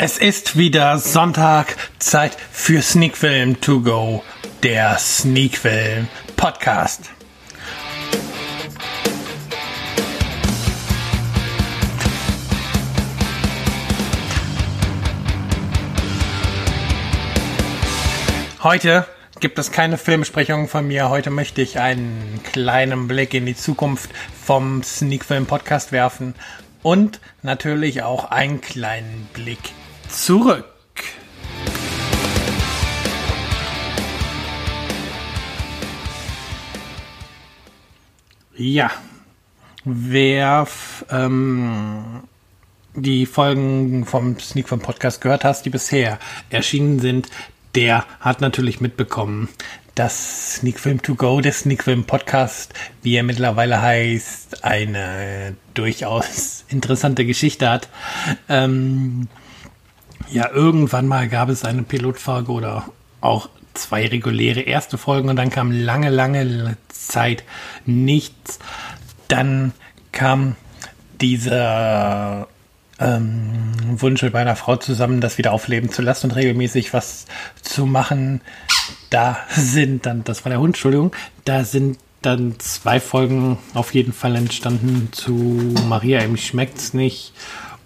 Es ist wieder Sonntag, Zeit für Sneakfilm to go, der Sneakfilm Podcast. Heute gibt es keine Filmbesprechung von mir. Heute möchte ich einen kleinen Blick in die Zukunft vom Sneakfilm Podcast werfen und natürlich auch einen kleinen Blick zurück. Ja, wer ähm, die Folgen vom Sneak vom Podcast gehört hast, die bisher erschienen sind, der hat natürlich mitbekommen, dass Sneak Film To Go, der Sneak Film Podcast, wie er mittlerweile heißt, eine durchaus interessante Geschichte hat. Ähm, ja, irgendwann mal gab es eine Pilotfolge oder auch zwei reguläre erste Folgen und dann kam lange, lange Zeit nichts. Dann kam dieser ähm, Wunsch mit meiner Frau zusammen, das wieder aufleben zu lassen und regelmäßig was zu machen. Da sind dann, das war der Hund, Entschuldigung, da sind dann zwei Folgen auf jeden Fall entstanden zu Maria, ihm schmeckt's nicht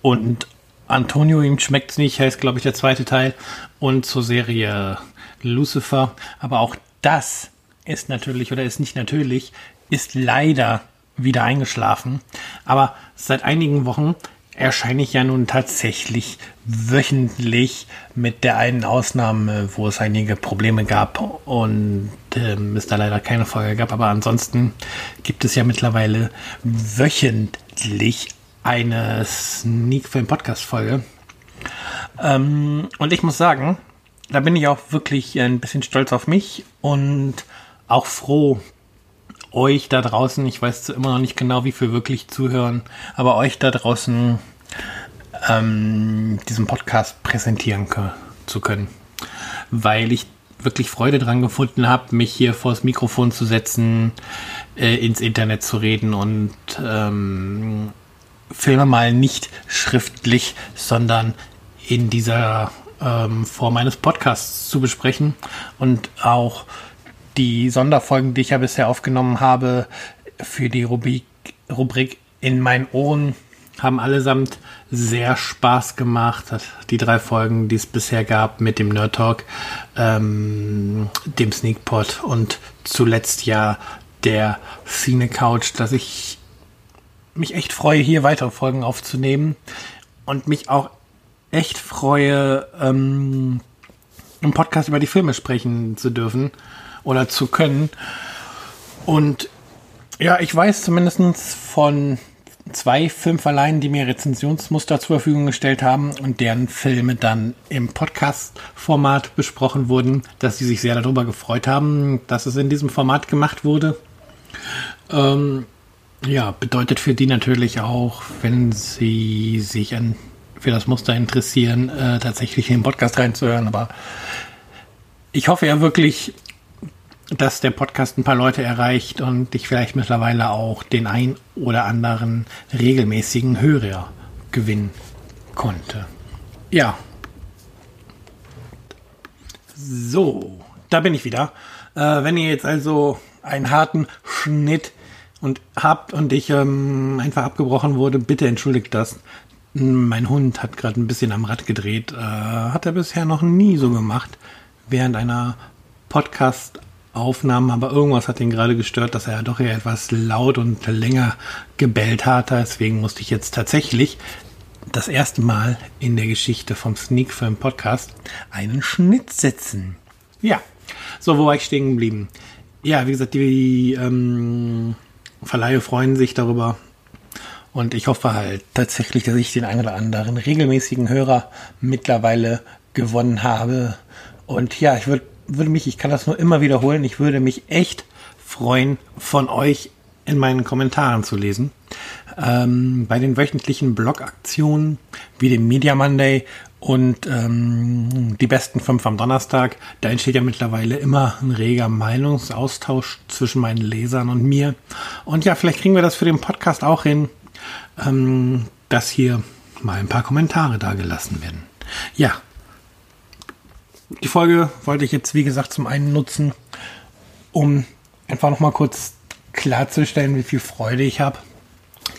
und Antonio, ihm schmeckt's nicht, heißt glaube ich der zweite Teil und zur Serie Lucifer. Aber auch das ist natürlich oder ist nicht natürlich, ist leider wieder eingeschlafen. Aber seit einigen Wochen erscheine ich ja nun tatsächlich wöchentlich mit der einen Ausnahme, wo es einige Probleme gab und ähm, es da leider keine Folge gab. Aber ansonsten gibt es ja mittlerweile wöchentlich eine Sneak Film Podcast Folge. Ähm, und ich muss sagen, da bin ich auch wirklich ein bisschen stolz auf mich und auch froh, euch da draußen, ich weiß immer noch nicht genau, wie viel wirklich zuhören, aber euch da draußen ähm, diesen Podcast präsentieren zu können. Weil ich wirklich Freude dran gefunden habe, mich hier vors Mikrofon zu setzen, äh, ins Internet zu reden und ähm, Filme mal nicht schriftlich, sondern in dieser ähm, Form eines Podcasts zu besprechen und auch die Sonderfolgen, die ich ja bisher aufgenommen habe, für die Rubrik, Rubrik in meinen Ohren haben allesamt sehr Spaß gemacht. Die drei Folgen, die es bisher gab mit dem Nerd Talk, ähm, dem Sneakpot und zuletzt ja der Cine Couch, dass ich mich echt freue, hier weitere Folgen aufzunehmen und mich auch echt freue, ähm, im Podcast über die Filme sprechen zu dürfen oder zu können. Und ja, ich weiß zumindest von zwei Filmverleihen, die mir Rezensionsmuster zur Verfügung gestellt haben und deren Filme dann im Podcast-Format besprochen wurden, dass sie sich sehr darüber gefreut haben, dass es in diesem Format gemacht wurde. Ähm, ja, bedeutet für die natürlich auch, wenn sie sich an, für das Muster interessieren, äh, tatsächlich in den Podcast reinzuhören. Aber ich hoffe ja wirklich, dass der Podcast ein paar Leute erreicht und ich vielleicht mittlerweile auch den ein oder anderen regelmäßigen Hörer gewinnen konnte. Ja. So, da bin ich wieder. Äh, wenn ihr jetzt also einen harten Schnitt und habt und ich ähm, einfach abgebrochen wurde, bitte entschuldigt das. Mein Hund hat gerade ein bisschen am Rad gedreht. Äh, hat er bisher noch nie so gemacht während einer Podcast Aufnahmen, aber irgendwas hat ihn gerade gestört, dass er doch eher etwas laut und länger gebellt hat. Deswegen musste ich jetzt tatsächlich das erste Mal in der Geschichte vom Sneak Film Podcast einen Schnitt setzen. Ja, so, wo war ich stehen geblieben? Ja, wie gesagt, die ähm, Verleihe freuen sich darüber. Und ich hoffe halt tatsächlich, dass ich den einen oder anderen regelmäßigen Hörer mittlerweile gewonnen habe. Und ja, ich würde würde mich, ich kann das nur immer wiederholen, ich würde mich echt freuen, von euch in meinen Kommentaren zu lesen. Ähm, bei den wöchentlichen Blogaktionen wie dem Media Monday und ähm, die besten fünf am Donnerstag, da entsteht ja mittlerweile immer ein reger Meinungsaustausch zwischen meinen Lesern und mir. Und ja, vielleicht kriegen wir das für den Podcast auch hin, ähm, dass hier mal ein paar Kommentare da gelassen werden. Ja. Die Folge wollte ich jetzt, wie gesagt, zum einen nutzen, um einfach nochmal kurz klarzustellen, wie viel Freude ich habe,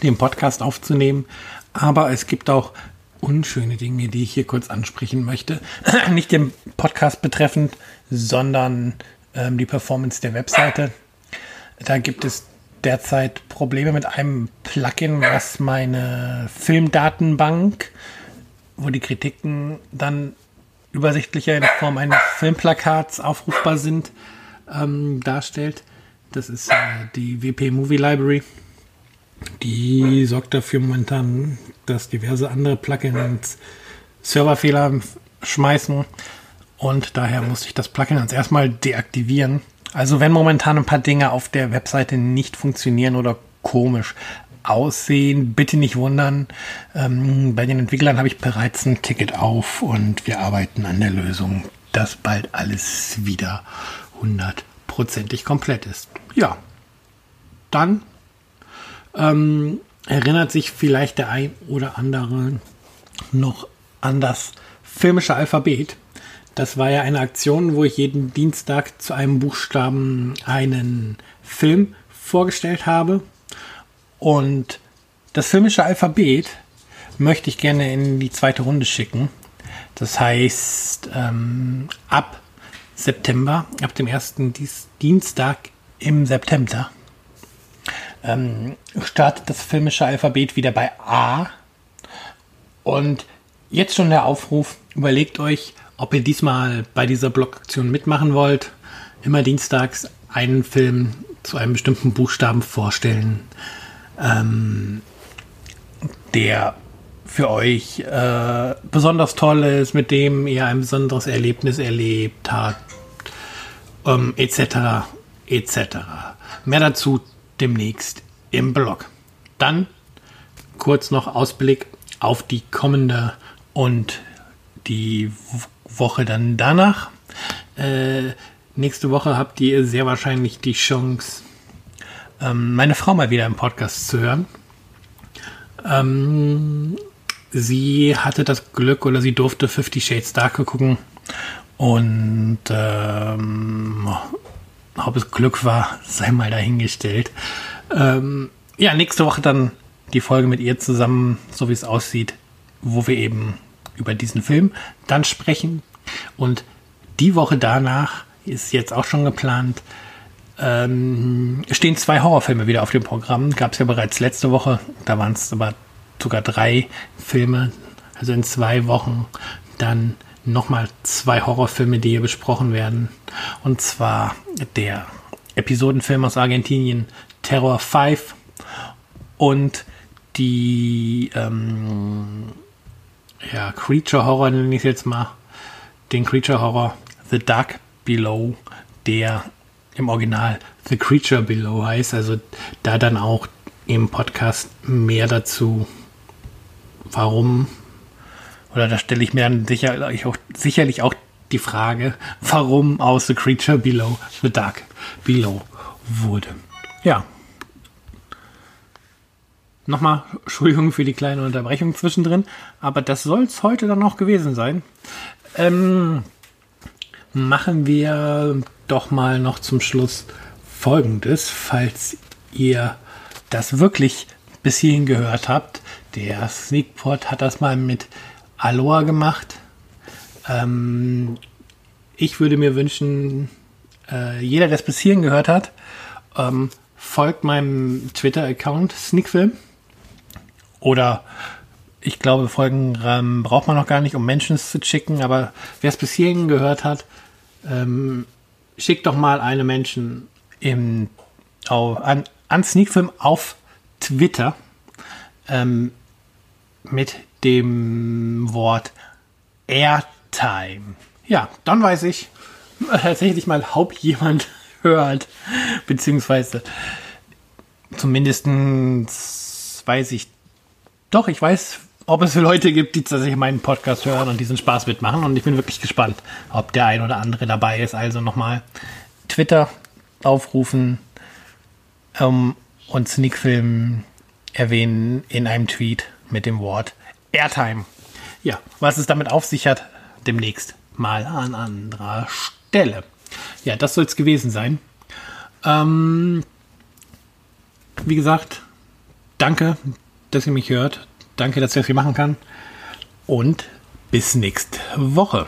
den Podcast aufzunehmen. Aber es gibt auch unschöne Dinge, die ich hier kurz ansprechen möchte. Nicht den Podcast betreffend, sondern ähm, die Performance der Webseite. Da gibt es derzeit Probleme mit einem Plugin, was meine Filmdatenbank, wo die Kritiken dann übersichtlicher in Form eines Filmplakats aufrufbar sind, ähm, darstellt. Das ist äh, die WP Movie Library. Die sorgt dafür momentan, dass diverse andere Plugins Serverfehler schmeißen. Und daher muss ich das Plugin jetzt erstmal deaktivieren. Also wenn momentan ein paar Dinge auf der Webseite nicht funktionieren oder komisch aussehen, bitte nicht wundern. Ähm, bei den Entwicklern habe ich bereits ein Ticket auf und wir arbeiten an der Lösung, dass bald alles wieder hundertprozentig komplett ist. Ja, dann ähm, erinnert sich vielleicht der ein oder andere noch an das filmische Alphabet. Das war ja eine Aktion, wo ich jeden Dienstag zu einem Buchstaben einen Film vorgestellt habe. Und das filmische Alphabet möchte ich gerne in die zweite Runde schicken. Das heißt, ähm, ab September, ab dem ersten Dienstag im September, ähm, startet das filmische Alphabet wieder bei A. Und jetzt schon der Aufruf, überlegt euch, ob ihr diesmal bei dieser Blogaktion mitmachen wollt. Immer dienstags einen Film zu einem bestimmten Buchstaben vorstellen, ähm, der für euch äh, besonders toll ist, mit dem ihr ein besonderes Erlebnis erlebt habt, ähm, etc. etc. Mehr dazu demnächst im Blog. Dann kurz noch Ausblick auf die kommende und die Woche dann danach. Äh, nächste Woche habt ihr sehr wahrscheinlich die Chance, ähm, meine Frau mal wieder im Podcast zu hören. Ähm, sie hatte das Glück oder sie durfte Fifty Shades Darker gucken und ähm, ob es Glück war, sei mal dahingestellt. Ähm, ja, nächste Woche dann die Folge mit ihr zusammen, so wie es aussieht, wo wir eben über diesen Film dann sprechen. Und die Woche danach ist jetzt auch schon geplant, ähm, stehen zwei Horrorfilme wieder auf dem Programm. Gab es ja bereits letzte Woche, da waren es aber sogar drei Filme. Also in zwei Wochen dann nochmal zwei Horrorfilme, die hier besprochen werden. Und zwar der Episodenfilm aus Argentinien Terror 5 und die ähm, ja, Creature Horror nenne ich es jetzt mal, den Creature Horror The Dark Below, der im Original The Creature Below heißt, also da dann auch im Podcast mehr dazu, warum, oder da stelle ich mir dann sicherlich auch, sicherlich auch die Frage, warum aus The Creature Below The Dark Below wurde. Ja, Nochmal Entschuldigung für die kleine Unterbrechung zwischendrin, aber das soll es heute dann auch gewesen sein. Ähm, machen wir doch mal noch zum Schluss Folgendes, falls ihr das wirklich bis hierhin gehört habt. Der Sneakpot hat das mal mit Aloha gemacht. Ähm, ich würde mir wünschen, äh, jeder, der es bis hierhin gehört hat, ähm, folgt meinem Twitter-Account Sneakfilm. Oder ich glaube, Folgen ähm, braucht man noch gar nicht, um Menschen zu schicken, aber wer es bis hierhin gehört hat, ähm, schickt doch mal eine Menschen im, auf, an, an Sneakfilm auf Twitter ähm, mit dem Wort Airtime. Ja, dann weiß ich tatsächlich mal, ob jemand hört, beziehungsweise zumindest weiß ich doch, ich weiß, ob es Leute gibt, die tatsächlich meinen Podcast hören und diesen Spaß mitmachen. Und ich bin wirklich gespannt, ob der ein oder andere dabei ist. Also nochmal Twitter aufrufen ähm, und Sneakfilm erwähnen in einem Tweet mit dem Wort Airtime. Ja, was es damit auf sich hat, demnächst mal an anderer Stelle. Ja, das soll es gewesen sein. Ähm, wie gesagt, danke, dass ihr mich hört. Danke, dass ich das hier machen kann. Und bis nächste Woche.